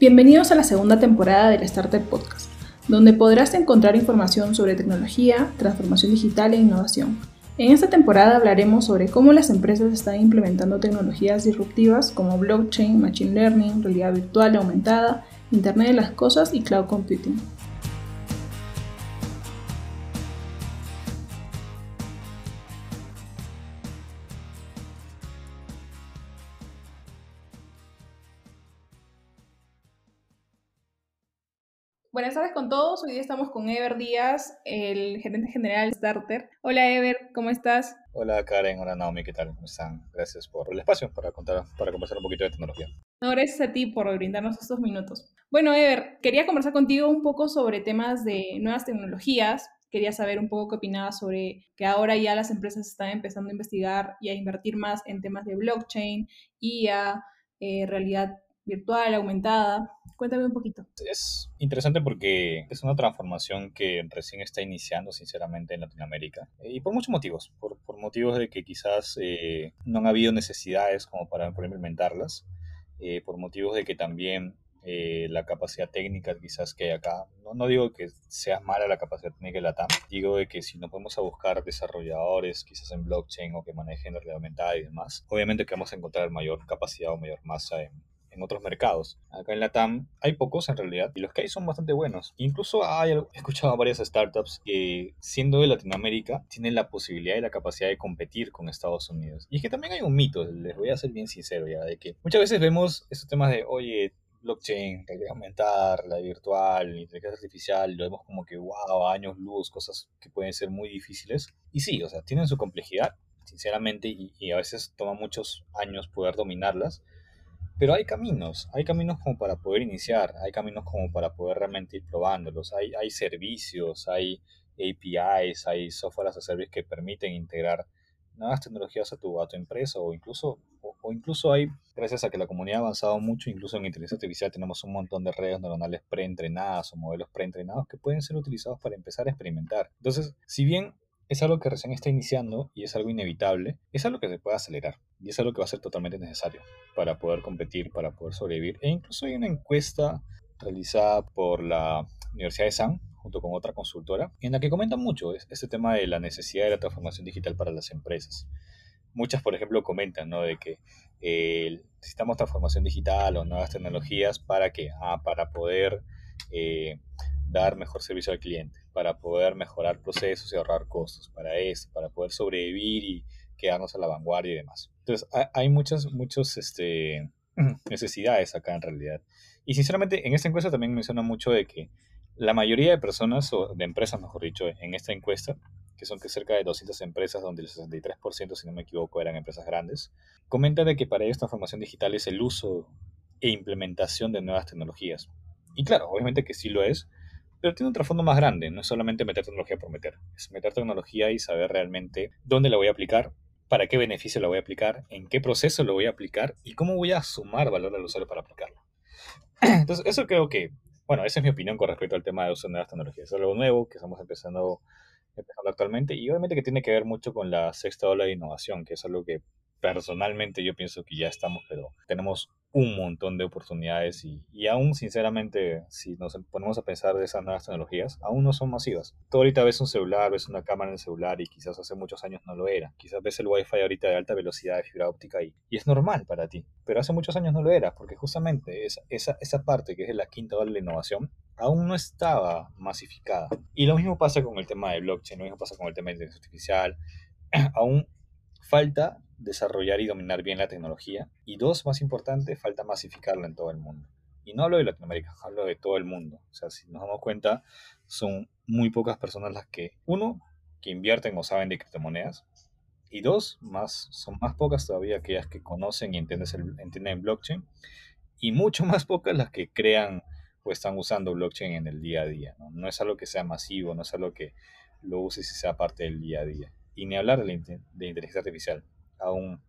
Bienvenidos a la segunda temporada del Startup Podcast, donde podrás encontrar información sobre tecnología, transformación digital e innovación. En esta temporada hablaremos sobre cómo las empresas están implementando tecnologías disruptivas como blockchain, machine learning, realidad virtual aumentada, Internet de las Cosas y cloud computing. Buenas tardes con todos. Hoy día estamos con Ever Díaz, el gerente general de Starter. Hola Ever, ¿cómo estás? Hola Karen, hola Naomi, ¿qué tal? ¿Cómo están? Gracias por el espacio para contar, para conversar un poquito de tecnología. No, gracias a ti por brindarnos estos minutos. Bueno, Ever, quería conversar contigo un poco sobre temas de nuevas tecnologías. Quería saber un poco qué opinabas sobre que ahora ya las empresas están empezando a investigar y a invertir más en temas de blockchain, IA, eh, realidad virtual, aumentada. Cuéntame un poquito. Es interesante porque es una transformación que recién está iniciando, sinceramente, en Latinoamérica. Eh, y por muchos motivos. Por, por motivos de que quizás eh, no han habido necesidades como para implementarlas. Eh, por motivos de que también la capacidad técnica quizás que hay acá. No, no, digo que sea mala la capacidad técnica de la TAM, digo de que si nos podemos a buscar desarrolladores quizás en blockchain o que manejen realidad aumentada y demás, obviamente que vamos a encontrar mayor capacidad o mayor masa en, en otros mercados. Acá en la TAM hay pocos en realidad y los que hay son bastante buenos. Incluso hay, he escuchado a varias startups que siendo de Latinoamérica tienen la posibilidad y la capacidad de competir con Estados Unidos. Y es que también hay un mito, les voy a ser bien sincero ya, de que muchas veces vemos estos temas de, oye, blockchain, realidad aumentar, la virtual, inteligencia artificial, lo vemos como que, wow, años luz, cosas que pueden ser muy difíciles. Y sí, o sea, tienen su complejidad, sinceramente, y, y a veces toma muchos años poder dominarlas, pero hay caminos, hay caminos como para poder iniciar, hay caminos como para poder realmente ir probándolos, hay, hay servicios, hay APIs, hay software as a service que permiten integrar nuevas tecnologías a tu, a tu empresa o incluso, o, incluso hay, gracias a que la comunidad ha avanzado mucho, incluso en inteligencia artificial tenemos un montón de redes neuronales preentrenadas o modelos preentrenados que pueden ser utilizados para empezar a experimentar. Entonces, si bien es algo que recién está iniciando y es algo inevitable, es algo que se puede acelerar y es algo que va a ser totalmente necesario para poder competir, para poder sobrevivir. E incluso hay una encuesta realizada por la Universidad de San, junto con otra consultora, en la que comentan mucho este tema de la necesidad de la transformación digital para las empresas. Muchas, por ejemplo, comentan ¿no? de que eh, necesitamos transformación digital o nuevas tecnologías para que, ah, para poder eh, dar mejor servicio al cliente, para poder mejorar procesos y ahorrar costos, para eso, para poder sobrevivir y quedarnos a la vanguardia y demás. Entonces, hay muchas, muchas este, necesidades acá en realidad. Y sinceramente, en esta encuesta también menciona mucho de que la mayoría de personas, o de empresas, mejor dicho, en esta encuesta, que son que cerca de 200 empresas, donde el 63%, si no me equivoco, eran empresas grandes, comentan de que para ellos transformación digital es el uso e implementación de nuevas tecnologías. Y claro, obviamente que sí lo es, pero tiene un trasfondo más grande, no es solamente meter tecnología por meter, es meter tecnología y saber realmente dónde la voy a aplicar, para qué beneficio la voy a aplicar, en qué proceso lo voy a aplicar y cómo voy a sumar valor al usuario para aplicarlo. Entonces, eso creo que, bueno, esa es mi opinión con respecto al tema de uso de nuevas tecnologías. Es algo nuevo que estamos empezando, empezando actualmente y obviamente que tiene que ver mucho con la sexta ola de innovación, que es algo que personalmente yo pienso que ya estamos, pero tenemos un montón de oportunidades y, y, aún sinceramente si nos ponemos a pensar de esas nuevas tecnologías, aún no son masivas. Tú ahorita ves un celular, ves una cámara en el celular y quizás hace muchos años no lo era. Quizás ves el wifi ahorita de alta velocidad de fibra óptica y, y es normal para ti, pero hace muchos años no lo era porque justamente esa, esa, esa parte que es la quinta ola de la innovación aún no estaba masificada. Y lo mismo pasa con el tema de blockchain, lo mismo pasa con el tema de inteligencia artificial. aún falta desarrollar y dominar bien la tecnología. Y dos, más importante, falta masificarla en todo el mundo. Y no hablo de Latinoamérica, hablo de todo el mundo. O sea, si nos damos cuenta, son muy pocas personas las que, uno, que invierten o saben de criptomonedas. Y dos, más, son más pocas todavía aquellas que conocen y entienden, el, blockchain. Y mucho más pocas las que crean o están usando blockchain en el día a día. ¿no? no es algo que sea masivo, no es algo que lo uses y sea parte del día a día. Y ni hablar de, de inteligencia artificial aún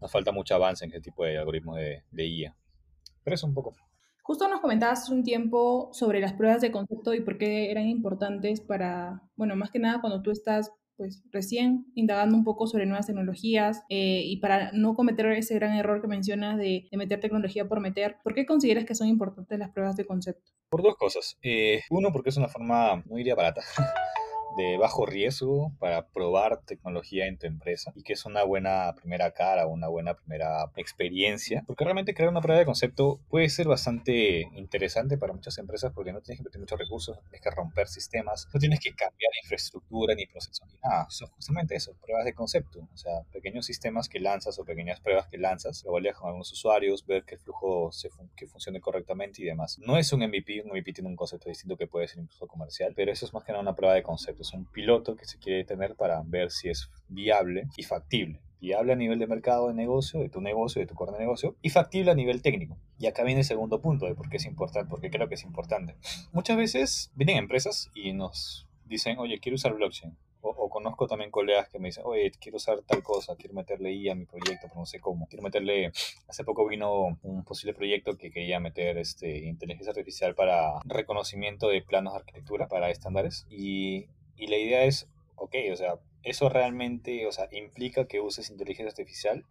nos falta mucho avance en ese tipo de algoritmos de, de IA. Pero eso un poco. Justo nos comentabas un tiempo sobre las pruebas de concepto y por qué eran importantes para, bueno, más que nada cuando tú estás pues recién indagando un poco sobre nuevas tecnologías eh, y para no cometer ese gran error que mencionas de, meter tecnología por meter, ¿por qué consideras que son importantes las pruebas de concepto? Por dos cosas. Eh, uno, porque es una forma, no diría barata, de bajo riesgo para probar tecnología en tu empresa y que es una buena primera cara, una buena primera experiencia, porque realmente crear una prueba de concepto puede ser bastante interesante para muchas empresas porque no tienes que meter muchos recursos, no tienes que romper sistemas, no tienes que cambiar infraestructura ni procesos ni nada, son justamente eso, pruebas de concepto, o sea, pequeños sistemas que lanzas o pequeñas pruebas que lanzas, lo validas con algunos usuarios, ver que el flujo se que funcione correctamente y demás. No es un MVP, un MVP tiene un concepto distinto que puede ser incluso comercial, pero eso es más que nada una prueba de concepto un piloto que se quiere tener para ver si es viable y factible. Viable a nivel de mercado de negocio, de tu negocio, de tu core de negocio, y factible a nivel técnico. Y acá viene el segundo punto de por qué es importante, porque creo que es importante. Muchas veces vienen empresas y nos dicen, oye, quiero usar blockchain. O, conozco también colegas que me dicen, oye, quiero usar tal cosa, quiero meterle IA a mi proyecto, pero no sé cómo. Quiero meterle, hace poco vino un posible proyecto que quería meter este, inteligencia artificial para reconocimiento de planos de arquitectura para estándares. Y y la idea es, ok, o sea, ¿eso realmente, o sea, implica que uses inteligencia artificial?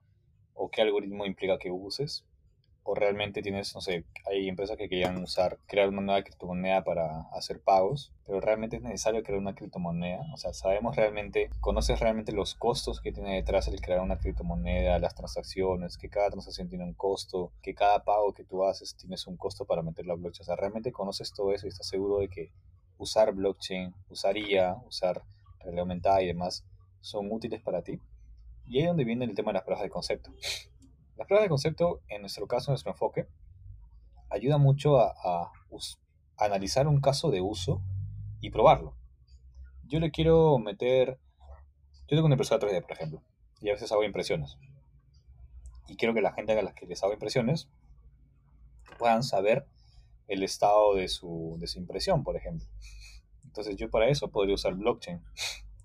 ¿O qué algoritmo implica que uses? ¿O realmente tienes, no sé, hay empresas que querían usar, crear una nueva criptomoneda para hacer pagos, pero realmente es necesario crear una criptomoneda? O sea, ¿sabemos realmente, conoces realmente los costos que tiene detrás el crear una criptomoneda, las transacciones, que cada transacción tiene un costo, que cada pago que tú haces tienes un costo para meterlo a blockchain? O sea, ¿realmente conoces todo eso y estás seguro de que usar blockchain, usar IA, usar realidad aumentada y demás son útiles para ti. Y ahí es donde viene el tema de las pruebas de concepto. Las pruebas de concepto, en nuestro caso, en nuestro enfoque, ayuda mucho a, analizar un caso de uso y probarlo. Yo le quiero meter, yo tengo una impresora 3D, por ejemplo, y a veces hago impresiones. Y quiero que la gente a la que les hago impresiones puedan saber el estado de su, de su impresión, por ejemplo. Entonces yo para eso podría usar blockchain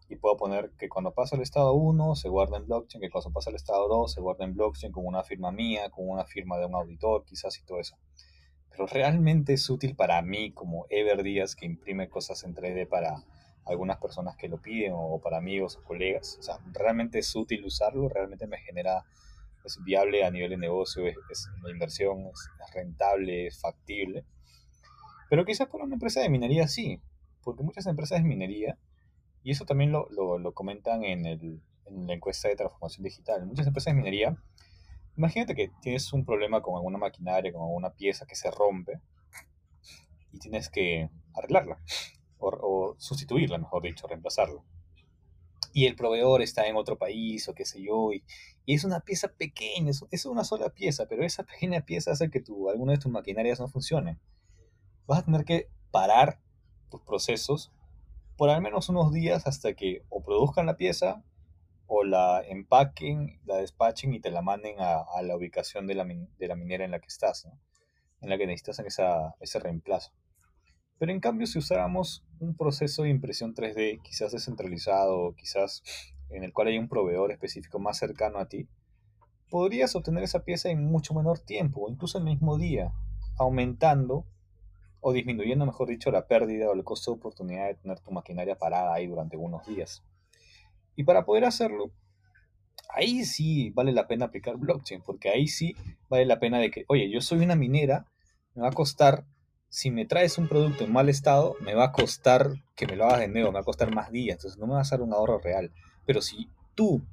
y puedo poner que cuando pasa el estado 1 se guarda en blockchain, que cuando pasa el estado 2 se guarda en blockchain con una firma mía, con una firma de un auditor, quizás y todo eso. Pero realmente es útil para mí como Ever Díaz que imprime cosas en 3D para algunas personas que lo piden o para amigos o colegas. O sea, realmente es útil usarlo, realmente me genera es viable a nivel de negocio, es, una inversión, es, rentable, es factible. Pero quizás para una empresa de minería sí, porque muchas empresas de minería, y eso también lo, lo, comentan en, el, en la encuesta de transformación digital, muchas empresas de minería, imagínate que tienes un problema con alguna maquinaria, con alguna pieza que se rompe, y tienes que arreglarla, o, o sustituirla, mejor dicho, reemplazarla y el proveedor está en otro país o qué sé yo, y, es una pieza pequeña, es, una sola pieza, pero esa pequeña pieza hace que tu, alguna de tus maquinarias no funcione. Vas a tener que parar tus procesos por al menos unos días hasta que o produzcan la pieza o la empaquen, la despachen y te la manden a, la ubicación de la, de la, minera en la que estás, en la que necesitas esa, ese reemplazo. Pero en cambio, si usáramos un proceso de impresión 3D, quizás descentralizado, quizás en el cual hay un proveedor específico más cercano a ti, podrías obtener esa pieza en mucho menor tiempo, o incluso el mismo día, aumentando o disminuyendo, mejor dicho, la pérdida o el costo de oportunidad de tener tu maquinaria parada ahí durante unos días. Y para poder hacerlo, ahí sí vale la pena aplicar blockchain, porque ahí sí vale la pena de que, oye, yo soy una minera, me va a costar si me traes un producto en mal estado, me va a costar que me lo hagas de nuevo, me va a costar más días, entonces no me va a hacer un ahorro real. Pero si tú,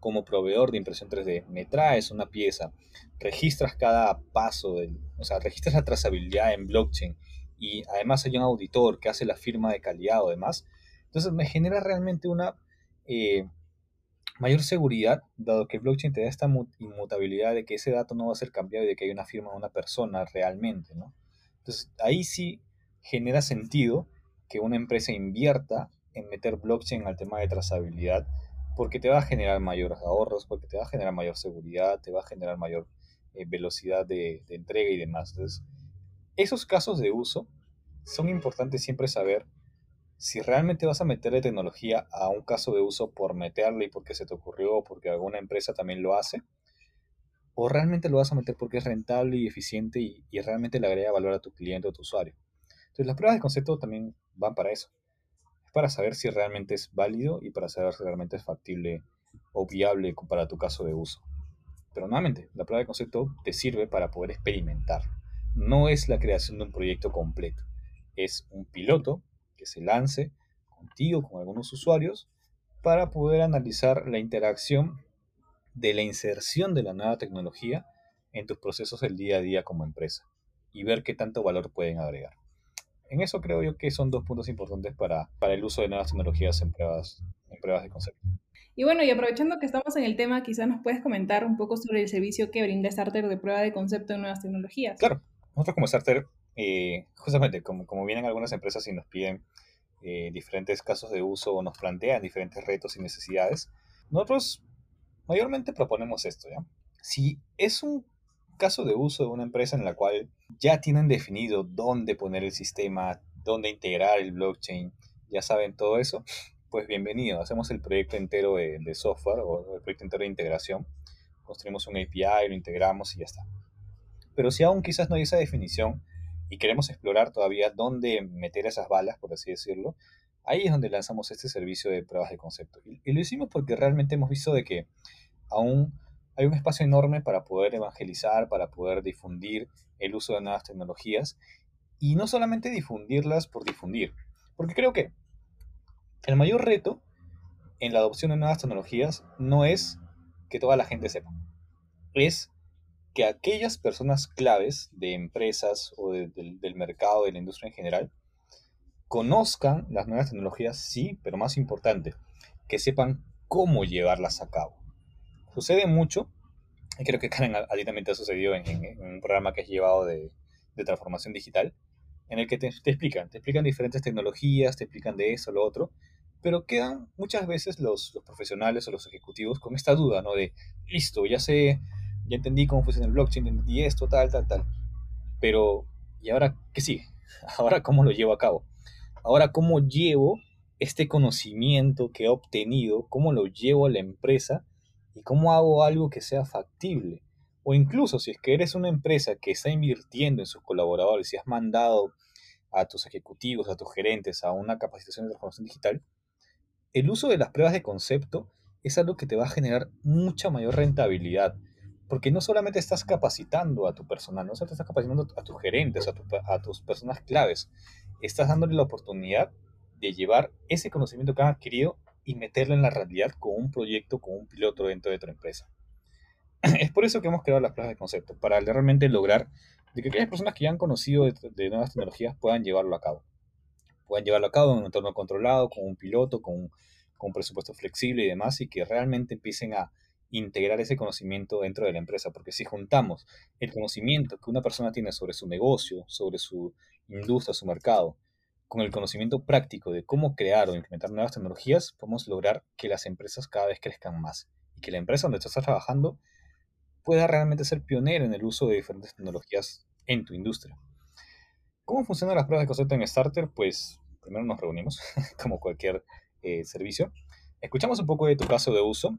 como proveedor de impresión 3D, me traes una pieza, registras cada paso, del, o sea, registras la trazabilidad en blockchain y además hay un auditor que hace la firma de calidad o demás, entonces me genera realmente una eh, mayor seguridad, dado que blockchain te da esta inmutabilidad de que ese dato no va a ser cambiado y de que hay una firma de una persona realmente, ¿no? Ahí sí genera sentido que una empresa invierta en meter blockchain al tema de trazabilidad, porque te va a generar mayores ahorros, porque te va a generar mayor seguridad, te va a generar mayor eh, velocidad de, de, entrega y demás. Entonces, esos casos de uso son importantes siempre saber si realmente vas a meterle tecnología a un caso de uso por meterle y porque se te ocurrió o porque alguna empresa también lo hace, o realmente lo vas a meter porque es rentable y eficiente y, realmente le agrega valor a tu cliente o tu usuario. Entonces las pruebas de concepto también van para eso. para saber si realmente es válido y para saber si realmente es factible o viable para tu caso de uso. Pero nuevamente, la prueba de concepto te sirve para poder experimentar. No es la creación de un proyecto completo. Es un piloto que se lance contigo, con algunos usuarios, para poder analizar la interacción de la inserción de la nueva tecnología en tus procesos del día a día como empresa y ver qué tanto valor pueden agregar. En eso creo yo que son dos puntos importantes para, para el uso de nuevas tecnologías en pruebas, en pruebas de concepto. Y bueno, y aprovechando que estamos en el tema, quizás nos puedes comentar un poco sobre el servicio que brinda Starter de prueba de concepto en nuevas tecnologías. Claro, nosotros como Starter, eh, justamente como, como vienen algunas empresas y nos piden eh, diferentes casos de uso o nos plantean diferentes retos y necesidades, nosotros mayormente proponemos esto, ¿ya? Si es un caso de uso de una empresa en la cual ya tienen definido dónde poner el sistema, dónde integrar el blockchain, ya saben todo eso, pues bienvenido. Hacemos el proyecto entero de, software o el proyecto entero de integración. Construimos un API, lo integramos y ya está. Pero si aún quizás no hay esa definición y queremos explorar todavía dónde meter esas balas, por así decirlo, ahí es donde lanzamos este servicio de pruebas de concepto. Y, lo hicimos porque realmente hemos visto de que aún hay un espacio enorme para poder evangelizar, para poder difundir el uso de nuevas tecnologías y no solamente difundirlas por difundir, porque creo que el mayor reto en la adopción de nuevas tecnologías no es que toda la gente sepa, es que aquellas personas claves de empresas o del mercado, de la industria en general, conozcan las nuevas tecnologías, sí, pero más importante, que sepan cómo llevarlas a cabo. Sucede mucho, y creo que Karen a, también te ha sucedido en, un programa que has llevado de, transformación digital, en el que te, explican, te explican diferentes tecnologías, te explican de eso, lo otro, pero quedan muchas veces los, los profesionales o los ejecutivos con esta duda, ¿no? De, listo, ya sé, ya entendí cómo funciona el blockchain, entendí esto, tal, tal, tal, pero, ¿y ahora qué sigue? ¿Ahora cómo lo llevo a cabo? Ahora, ¿cómo llevo este conocimiento que he obtenido, cómo lo llevo a la empresa y cómo hago algo que sea factible? O incluso si es que eres una empresa que está invirtiendo en sus colaboradores y has mandado a tus ejecutivos, a tus gerentes a una capacitación de transformación digital, el uso de las pruebas de concepto es algo que te va a generar mucha mayor rentabilidad. Porque no solamente estás capacitando a tu personal, no solamente estás capacitando a tus gerentes, a, a tus personas claves, estás dándole la oportunidad de llevar ese conocimiento que han adquirido y meterlo en la realidad con un proyecto, con un piloto dentro de tu empresa. Es por eso que hemos creado las plazas de concepto, para realmente lograr de que aquellas personas que ya han conocido de, nuevas tecnologías puedan llevarlo a cabo. Puedan llevarlo a cabo en un entorno controlado, con un piloto, con con un presupuesto flexible y demás, y que realmente empiecen a integrar ese conocimiento dentro de la empresa, porque si juntamos el conocimiento que una persona tiene sobre su negocio, sobre su industria, su mercado, con el conocimiento práctico de cómo crear o implementar nuevas tecnologías, podemos lograr que las empresas cada vez crezcan más y que la empresa donde estás trabajando pueda realmente ser pionera en el uso de diferentes tecnologías en tu industria. ¿Cómo funcionan las pruebas de concepto en Starter? Pues primero nos reunimos, como cualquier eh, servicio. Escuchamos un poco de tu caso de uso,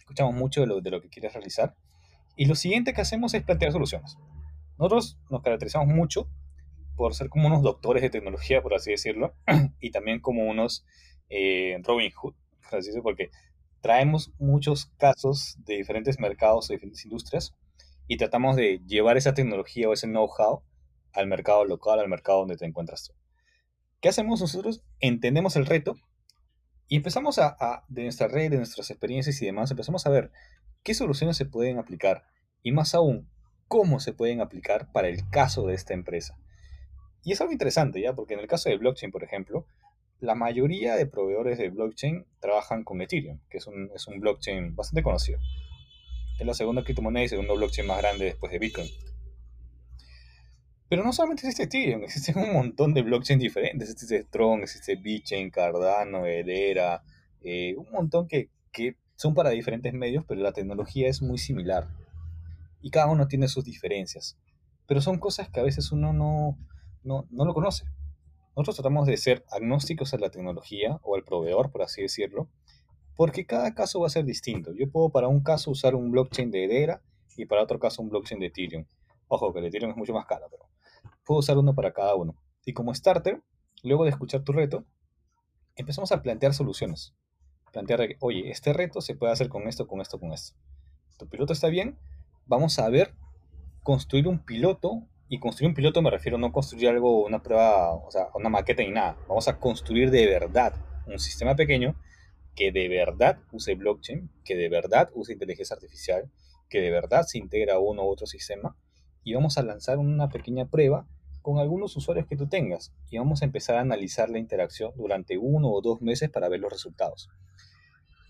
escuchamos mucho de lo, de lo que quieres realizar y lo siguiente que hacemos es plantear soluciones. Nosotros nos caracterizamos mucho por ser como unos doctores de tecnología, por así decirlo, y también como unos eh, Robin Hood, por así decirlo, porque traemos muchos casos de diferentes mercados, de diferentes industrias, y tratamos de llevar esa tecnología o ese know-how al mercado local, al mercado donde te encuentras tú. ¿Qué hacemos nosotros? Entendemos el reto y empezamos a, a, de nuestra red, de nuestras experiencias y demás, empezamos a ver qué soluciones se pueden aplicar y más aún, cómo se pueden aplicar para el caso de esta empresa. Y es algo interesante, ¿ya? Porque en el caso de blockchain, por ejemplo, la mayoría de proveedores de blockchain trabajan con Ethereum, que es un, es un blockchain bastante conocido. Es la segunda criptomoneda y segundo blockchain más grande después de Bitcoin. Pero no solamente existe Ethereum, existen un montón de blockchains diferentes. Existe Tron, existe BitChain, Cardano, Hedera, eh, un montón que, que son para diferentes medios, pero la tecnología es muy similar. Y cada uno tiene sus diferencias. Pero son cosas que a veces uno no, no, no lo conoce. Nosotros tratamos de ser agnósticos a la tecnología o al proveedor, por así decirlo, porque cada caso va a ser distinto. Yo puedo para un caso usar un blockchain de Hedera y para otro caso un blockchain de Ethereum. Ojo, que el Ethereum es mucho más caro, pero puedo usar uno para cada uno. Y como starter, luego de escuchar tu reto, empezamos a plantear soluciones. Plantear, oye, este reto se puede hacer con esto, con esto, con esto. Tu piloto está bien, vamos a ver, construir un piloto, y construir un piloto me refiero no construir algo, una prueba, o sea, una maqueta ni nada. Vamos a construir de verdad un sistema pequeño que de verdad use blockchain, que de verdad use inteligencia artificial, que de verdad se integra a uno u otro sistema, y vamos a lanzar una pequeña prueba con algunos usuarios que tú tengas y vamos a empezar a analizar la interacción durante uno o dos meses para ver los resultados.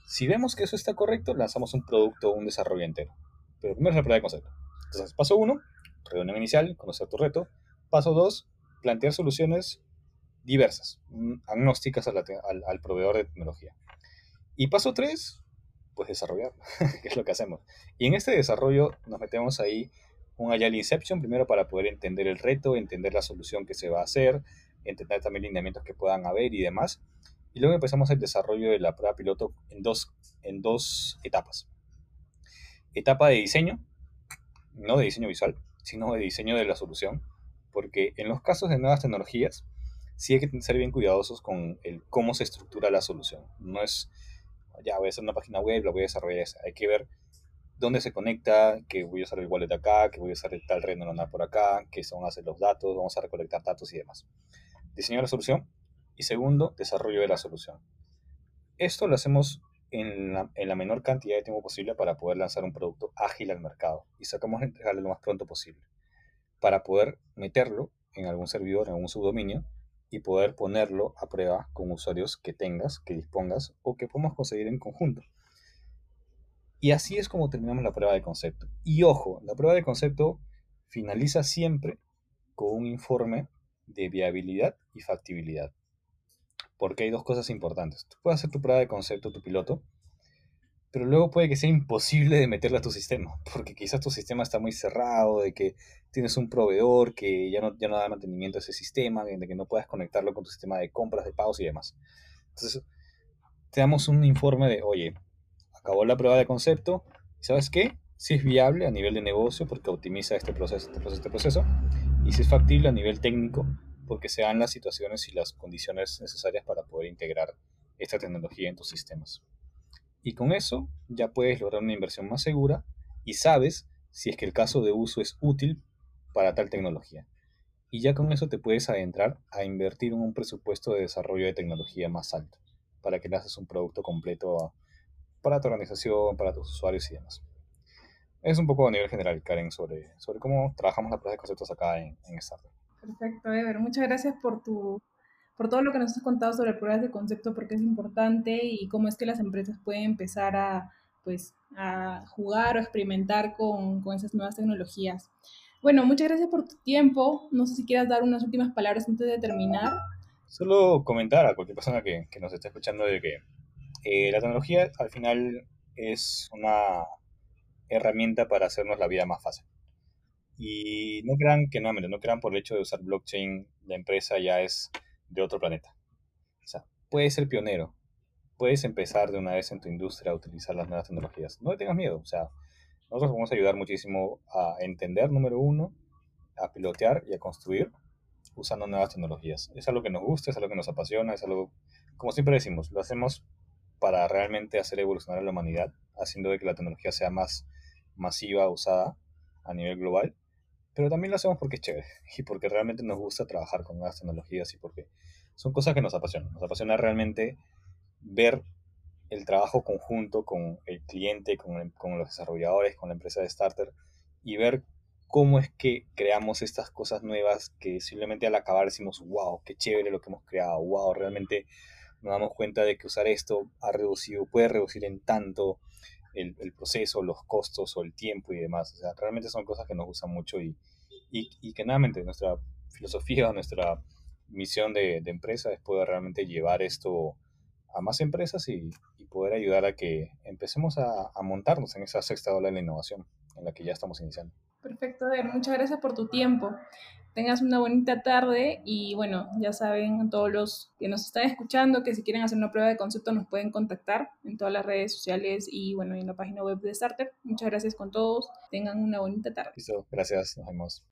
Si vemos que eso está correcto, lanzamos un producto o un desarrollo entero. Pero primero es la prueba de concepto. Entonces, paso uno, reunión inicial, conocer tu reto. Paso dos, plantear soluciones diversas, mm, agnósticas al, proveedor de tecnología. Y paso tres, pues desarrollar, que es lo que hacemos. Y en este desarrollo nos metemos ahí un Agile Inception, primero para poder entender el reto, entender la solución que se va a hacer, entender también lineamientos que puedan haber y demás. Y luego empezamos el desarrollo de la prueba piloto en dos, en dos etapas. Etapa de diseño, no de diseño visual, sino de diseño de la solución, porque en los casos de nuevas tecnologías, sí hay que ser bien cuidadosos con el cómo se estructura la solución. No es, ya voy a hacer una página web, la voy a desarrollar, hay que ver dónde se conecta, que voy a usar el wallet acá, que voy a usar el tal red neuronal por acá, que son hacer los datos, vamos a recolectar datos y demás. Diseño de la solución y segundo, desarrollo de la solución. Esto lo hacemos en la, en la, menor cantidad de tiempo posible para poder lanzar un producto ágil al mercado y sacamos a entregarle lo más pronto posible para poder meterlo en algún servidor, en algún subdominio y poder ponerlo a prueba con usuarios que tengas, que dispongas o que podamos conseguir en conjunto. Y así es como terminamos la prueba de concepto. Y ojo, la prueba de concepto finaliza siempre con un informe de viabilidad y factibilidad. Porque hay dos cosas importantes. Tú puedes hacer tu prueba de concepto, tu piloto, pero luego puede que sea imposible de meterla a tu sistema, porque quizás tu sistema está muy cerrado, de que tienes un proveedor que ya no, ya no da mantenimiento a ese sistema, de que no puedas conectarlo con tu sistema de compras, de pagos y demás. Entonces, te damos un informe de, oye, acabó la prueba de concepto, ¿sabes qué? Si es viable a nivel de negocio porque optimiza este proceso, este proceso, este proceso, y si es factible a nivel técnico porque se dan las situaciones y las condiciones necesarias para poder integrar esta tecnología en tus sistemas. Y con eso ya puedes lograr una inversión más segura y sabes si es que el caso de uso es útil para tal tecnología. Y ya con eso te puedes adentrar a invertir en un presupuesto de desarrollo de tecnología más alto, para que le haces un producto completo para tu organización, para tus usuarios y demás. Es un poco a nivel general, Karen, sobre, sobre cómo trabajamos la prueba de conceptos acá en, en Startup. Perfecto, Ever. Muchas gracias por, tu, por todo lo que nos has contado sobre pruebas de concepto, porque es importante y cómo es que las empresas pueden empezar a, pues, a jugar o experimentar con, con esas nuevas tecnologías. Bueno, muchas gracias por tu tiempo. No sé si quieras dar unas últimas palabras antes de terminar. Solo comentar a cualquier persona que, que nos esté escuchando de que eh, la tecnología al final es una herramienta para hacernos la vida más fácil. Y no crean que nuevamente, no crean por el hecho de usar blockchain, la empresa ya es de otro planeta. O sea, puedes ser pionero, puedes empezar de una vez en tu industria a utilizar las nuevas tecnologías. No le tengas miedo, o sea, nosotros vamos a ayudar muchísimo a entender, número uno, a pilotear y a construir usando nuevas tecnologías. Es algo que nos gusta, es algo que nos apasiona, es algo, como siempre decimos, lo hacemos para realmente hacer evolucionar a la humanidad, haciendo de que la tecnología sea más masiva, usada a nivel global. Pero también lo hacemos porque es chévere y porque realmente nos gusta trabajar con nuevas tecnologías y porque son cosas que nos apasionan. Nos apasiona realmente ver el trabajo conjunto con el cliente, con, con los desarrolladores, con la empresa de starter y ver cómo es que creamos estas cosas nuevas que simplemente al acabar decimos, wow, qué chévere lo que hemos creado, wow, realmente nos damos cuenta de que usar esto ha reducido, puede reducir en tanto el, proceso, los costos o el tiempo y demás. O sea, realmente son cosas que nos gustan mucho y, y, que nuevamente nuestra filosofía, nuestra misión de, empresa es poder realmente llevar esto a más empresas y, poder ayudar a que empecemos a, a, montarnos en esa sexta ola de la innovación en la que ya estamos iniciando. Perfecto, Eder. Muchas gracias por tu tiempo tengas una bonita tarde y bueno, ya saben todos los que nos están escuchando que si quieren hacer una prueba de concepto nos pueden contactar en todas las redes sociales y bueno, en la página web de Starter. Muchas gracias con todos, tengan una bonita tarde. Listo, gracias, nos vemos.